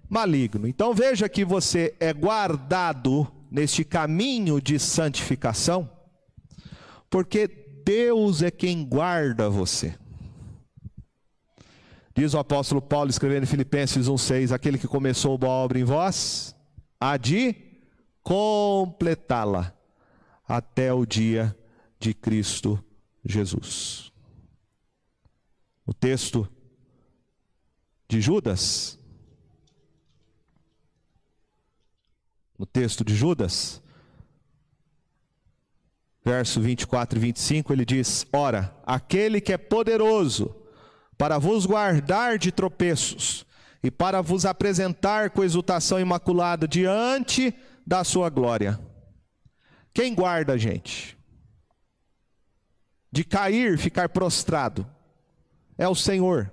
maligno. Então veja que você é guardado neste caminho de santificação, porque Deus é quem guarda você. Diz o apóstolo Paulo escrevendo em Filipenses 1,6: Aquele que começou boa obra em vós, há de completá-la até o dia de Cristo Jesus. O texto de Judas, no texto de Judas, verso 24 e 25, ele diz: Ora, aquele que é poderoso para vos guardar de tropeços e para vos apresentar com exultação imaculada diante da sua glória. Quem guarda a gente? De cair, ficar prostrado. É o Senhor.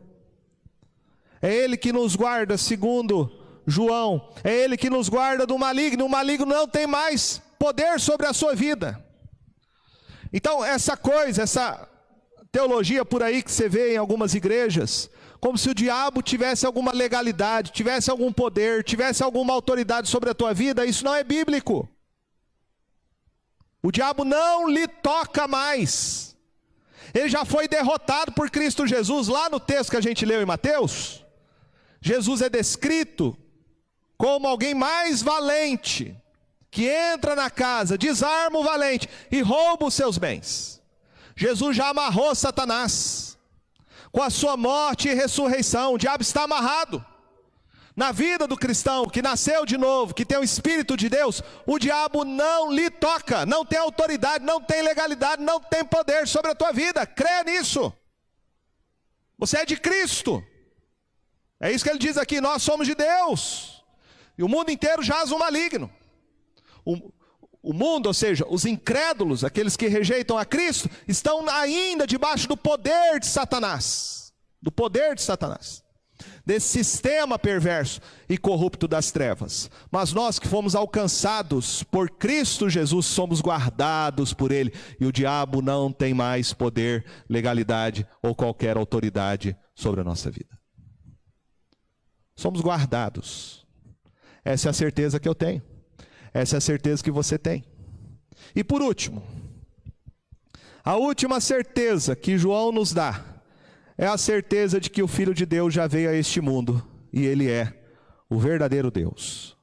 É Ele que nos guarda, segundo João. É Ele que nos guarda do maligno. O maligno não tem mais poder sobre a sua vida. Então, essa coisa, essa teologia por aí que você vê em algumas igrejas, como se o diabo tivesse alguma legalidade, tivesse algum poder, tivesse alguma autoridade sobre a tua vida, isso não é bíblico. O diabo não lhe toca mais. Ele já foi derrotado por Cristo Jesus. Lá no texto que a gente leu em Mateus, Jesus é descrito como alguém mais valente, que entra na casa, desarma o valente e rouba os seus bens. Jesus já amarrou Satanás. Com a sua morte e ressurreição, o diabo está amarrado. Na vida do cristão que nasceu de novo, que tem o Espírito de Deus, o diabo não lhe toca, não tem autoridade, não tem legalidade, não tem poder sobre a tua vida. Crê nisso. Você é de Cristo. É isso que ele diz aqui: nós somos de Deus. E o mundo inteiro jaz o maligno. O, o mundo, ou seja, os incrédulos, aqueles que rejeitam a Cristo, estão ainda debaixo do poder de Satanás. Do poder de Satanás desse sistema perverso e corrupto das trevas. Mas nós que fomos alcançados por Cristo Jesus, somos guardados por Ele, e o diabo não tem mais poder, legalidade ou qualquer autoridade sobre a nossa vida. Somos guardados. Essa é a certeza que eu tenho. Essa é a certeza que você tem. E por último, a última certeza que João nos dá é a certeza de que o Filho de Deus já veio a este mundo e ele é o verdadeiro Deus.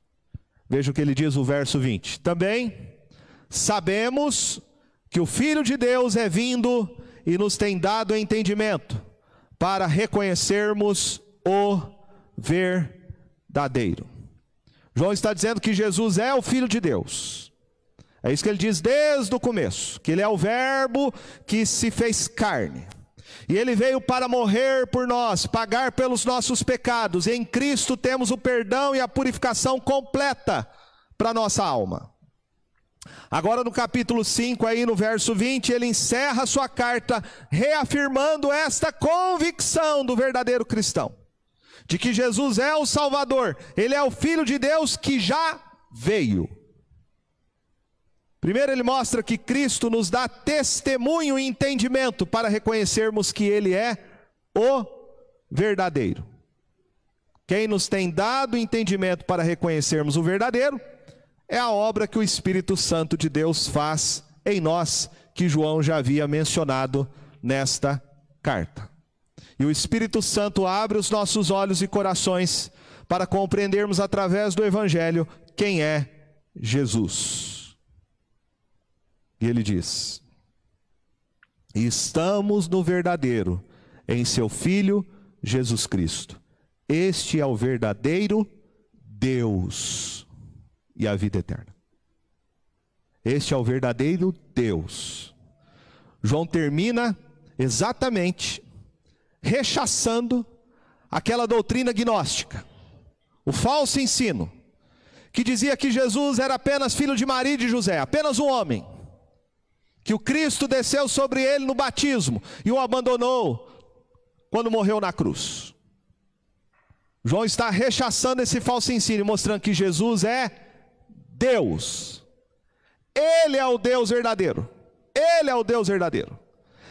Veja o que ele diz no verso 20: Também sabemos que o Filho de Deus é vindo e nos tem dado entendimento para reconhecermos o verdadeiro. João está dizendo que Jesus é o Filho de Deus. É isso que ele diz desde o começo, que ele é o Verbo que se fez carne. E ele veio para morrer por nós, pagar pelos nossos pecados. Em Cristo temos o perdão e a purificação completa para nossa alma. Agora no capítulo 5, aí no verso 20, ele encerra sua carta reafirmando esta convicção do verdadeiro cristão, de que Jesus é o Salvador, ele é o filho de Deus que já veio. Primeiro, ele mostra que Cristo nos dá testemunho e entendimento para reconhecermos que Ele é o verdadeiro. Quem nos tem dado entendimento para reconhecermos o verdadeiro é a obra que o Espírito Santo de Deus faz em nós, que João já havia mencionado nesta carta. E o Espírito Santo abre os nossos olhos e corações para compreendermos através do Evangelho quem é Jesus. E ele diz: Estamos no verdadeiro, em seu Filho Jesus Cristo. Este é o verdadeiro Deus e a vida eterna. Este é o verdadeiro Deus. João termina exatamente rechaçando aquela doutrina gnóstica, o falso ensino, que dizia que Jesus era apenas filho de Maria e de José, apenas um homem que o Cristo desceu sobre ele no batismo e o abandonou quando morreu na cruz. João está rechaçando esse falso ensino, mostrando que Jesus é Deus. Ele é o Deus verdadeiro. Ele é o Deus verdadeiro.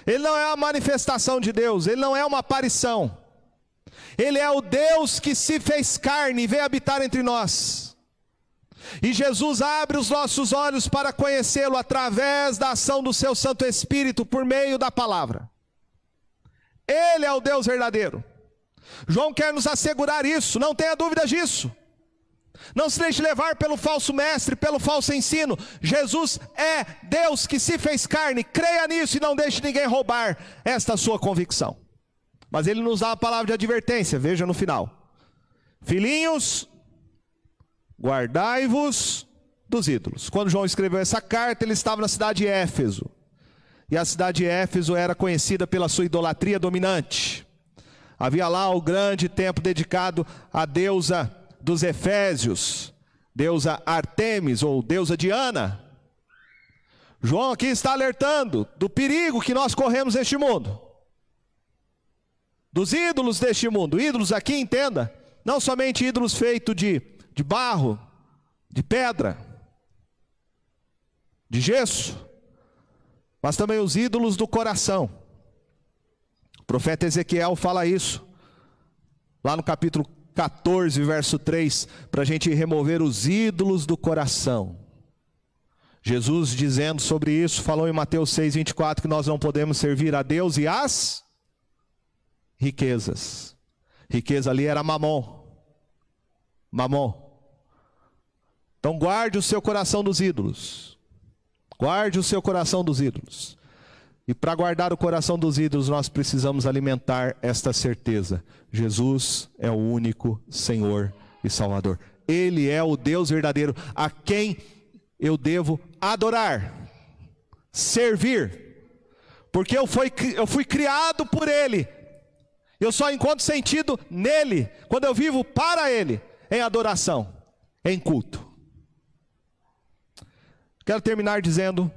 Ele não é uma manifestação de Deus, ele não é uma aparição. Ele é o Deus que se fez carne e veio habitar entre nós. E Jesus abre os nossos olhos para conhecê-lo através da ação do seu Santo Espírito por meio da palavra. Ele é o Deus verdadeiro. João quer nos assegurar isso, não tenha dúvida disso. Não se deixe levar pelo falso mestre, pelo falso ensino. Jesus é Deus que se fez carne. Creia nisso e não deixe ninguém roubar esta sua convicção. Mas ele nos dá a palavra de advertência, veja no final. Filhinhos, Guardai-vos dos ídolos. Quando João escreveu essa carta, ele estava na cidade de Éfeso. E a cidade de Éfeso era conhecida pela sua idolatria dominante. Havia lá o grande templo dedicado à deusa dos Efésios, deusa Artemis ou deusa Diana. João aqui está alertando do perigo que nós corremos neste mundo. Dos ídolos deste mundo. Ídolos aqui, entenda, não somente ídolos feitos de de barro, de pedra, de gesso, mas também os ídolos do coração. O profeta Ezequiel fala isso, lá no capítulo 14, verso 3, para a gente remover os ídolos do coração. Jesus dizendo sobre isso, falou em Mateus 6, 24 que nós não podemos servir a Deus e as riquezas. Riqueza ali era mamon. Mamon. Então guarde o seu coração dos ídolos. Guarde o seu coração dos ídolos. E para guardar o coração dos ídolos, nós precisamos alimentar esta certeza: Jesus é o único Senhor e Salvador. Ele é o Deus verdadeiro a quem eu devo adorar, servir, porque eu fui, eu fui criado por Ele. Eu só encontro sentido nele, quando eu vivo para Ele, em adoração, em culto. Quero terminar dizendo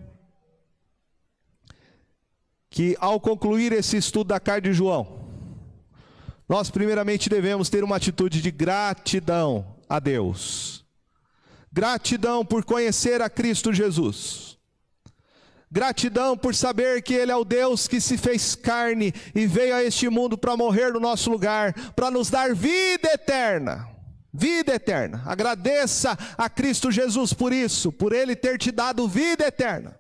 que ao concluir esse estudo da carta de João, nós primeiramente devemos ter uma atitude de gratidão a Deus. Gratidão por conhecer a Cristo Jesus. Gratidão por saber que Ele é o Deus que se fez carne e veio a este mundo para morrer no nosso lugar, para nos dar vida eterna. Vida eterna. Agradeça a Cristo Jesus por isso, por Ele ter te dado vida eterna.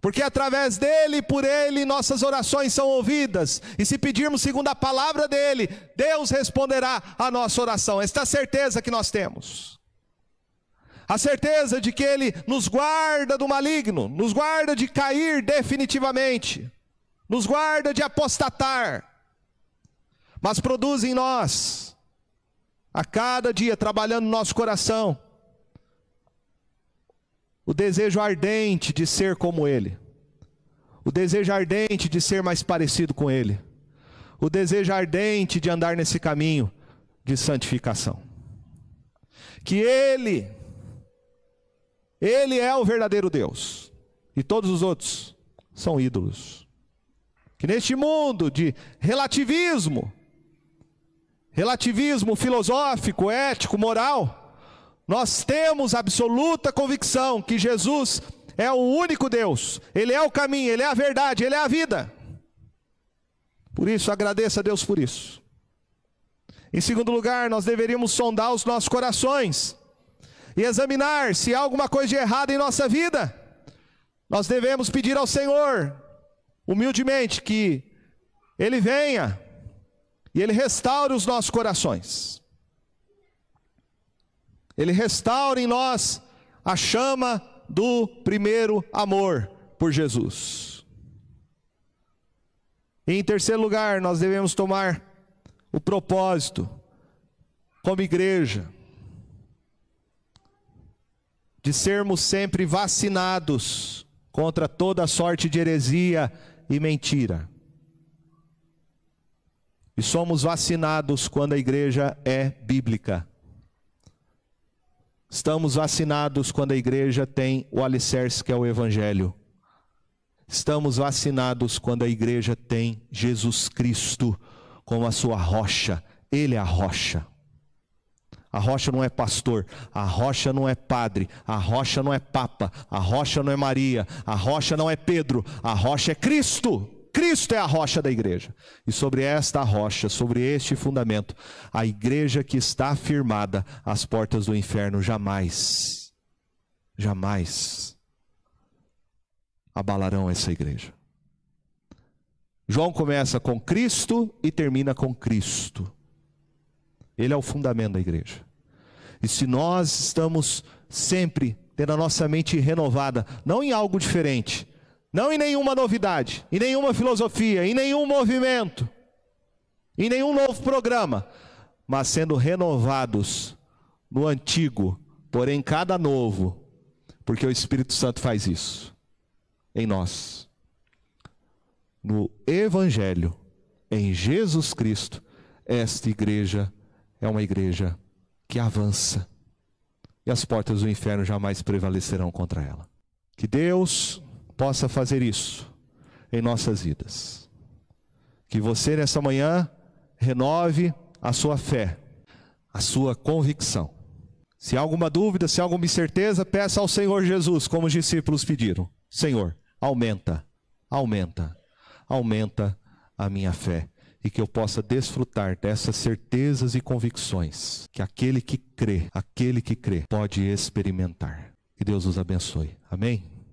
Porque através dele, por ele, nossas orações são ouvidas. E se pedirmos segundo a palavra dele, Deus responderá a nossa oração. Esta certeza que nós temos. A certeza de que ele nos guarda do maligno, nos guarda de cair definitivamente, nos guarda de apostatar, mas produz em nós, a cada dia, trabalhando no nosso coração, o desejo ardente de ser como Ele, o desejo ardente de ser mais parecido com Ele, o desejo ardente de andar nesse caminho de santificação. Que Ele, Ele é o verdadeiro Deus, e todos os outros são ídolos. Que neste mundo de relativismo, relativismo filosófico, ético, moral, nós temos absoluta convicção que Jesus é o único Deus, Ele é o caminho, Ele é a verdade, Ele é a vida. Por isso, agradeça a Deus por isso. Em segundo lugar, nós deveríamos sondar os nossos corações e examinar se há alguma coisa de errado em nossa vida. Nós devemos pedir ao Senhor, humildemente, que Ele venha e Ele restaure os nossos corações. Ele restaura em nós a chama do primeiro amor por Jesus. E em terceiro lugar, nós devemos tomar o propósito, como igreja, de sermos sempre vacinados contra toda sorte de heresia e mentira. E somos vacinados quando a igreja é bíblica. Estamos vacinados quando a igreja tem o alicerce que é o Evangelho. Estamos vacinados quando a igreja tem Jesus Cristo como a sua rocha. Ele é a rocha. A rocha não é pastor, a rocha não é padre, a rocha não é papa, a rocha não é Maria, a rocha não é Pedro, a rocha é Cristo. Cristo é a rocha da igreja. E sobre esta rocha, sobre este fundamento, a igreja que está firmada, as portas do inferno jamais, jamais abalarão essa igreja. João começa com Cristo e termina com Cristo. Ele é o fundamento da igreja. E se nós estamos sempre tendo a nossa mente renovada, não em algo diferente, não em nenhuma novidade, em nenhuma filosofia, em nenhum movimento, em nenhum novo programa, mas sendo renovados no antigo, porém cada novo, porque o Espírito Santo faz isso em nós. No Evangelho, em Jesus Cristo, esta igreja é uma igreja que avança e as portas do inferno jamais prevalecerão contra ela. Que Deus possa fazer isso em nossas vidas. Que você nessa manhã renove a sua fé, a sua convicção. Se há alguma dúvida, se há alguma incerteza, peça ao Senhor Jesus, como os discípulos pediram: Senhor, aumenta, aumenta, aumenta a minha fé. e que eu possa desfrutar dessas certezas e convicções que aquele que crê, aquele que crê, pode experimentar. Que Deus os abençoe. Amém?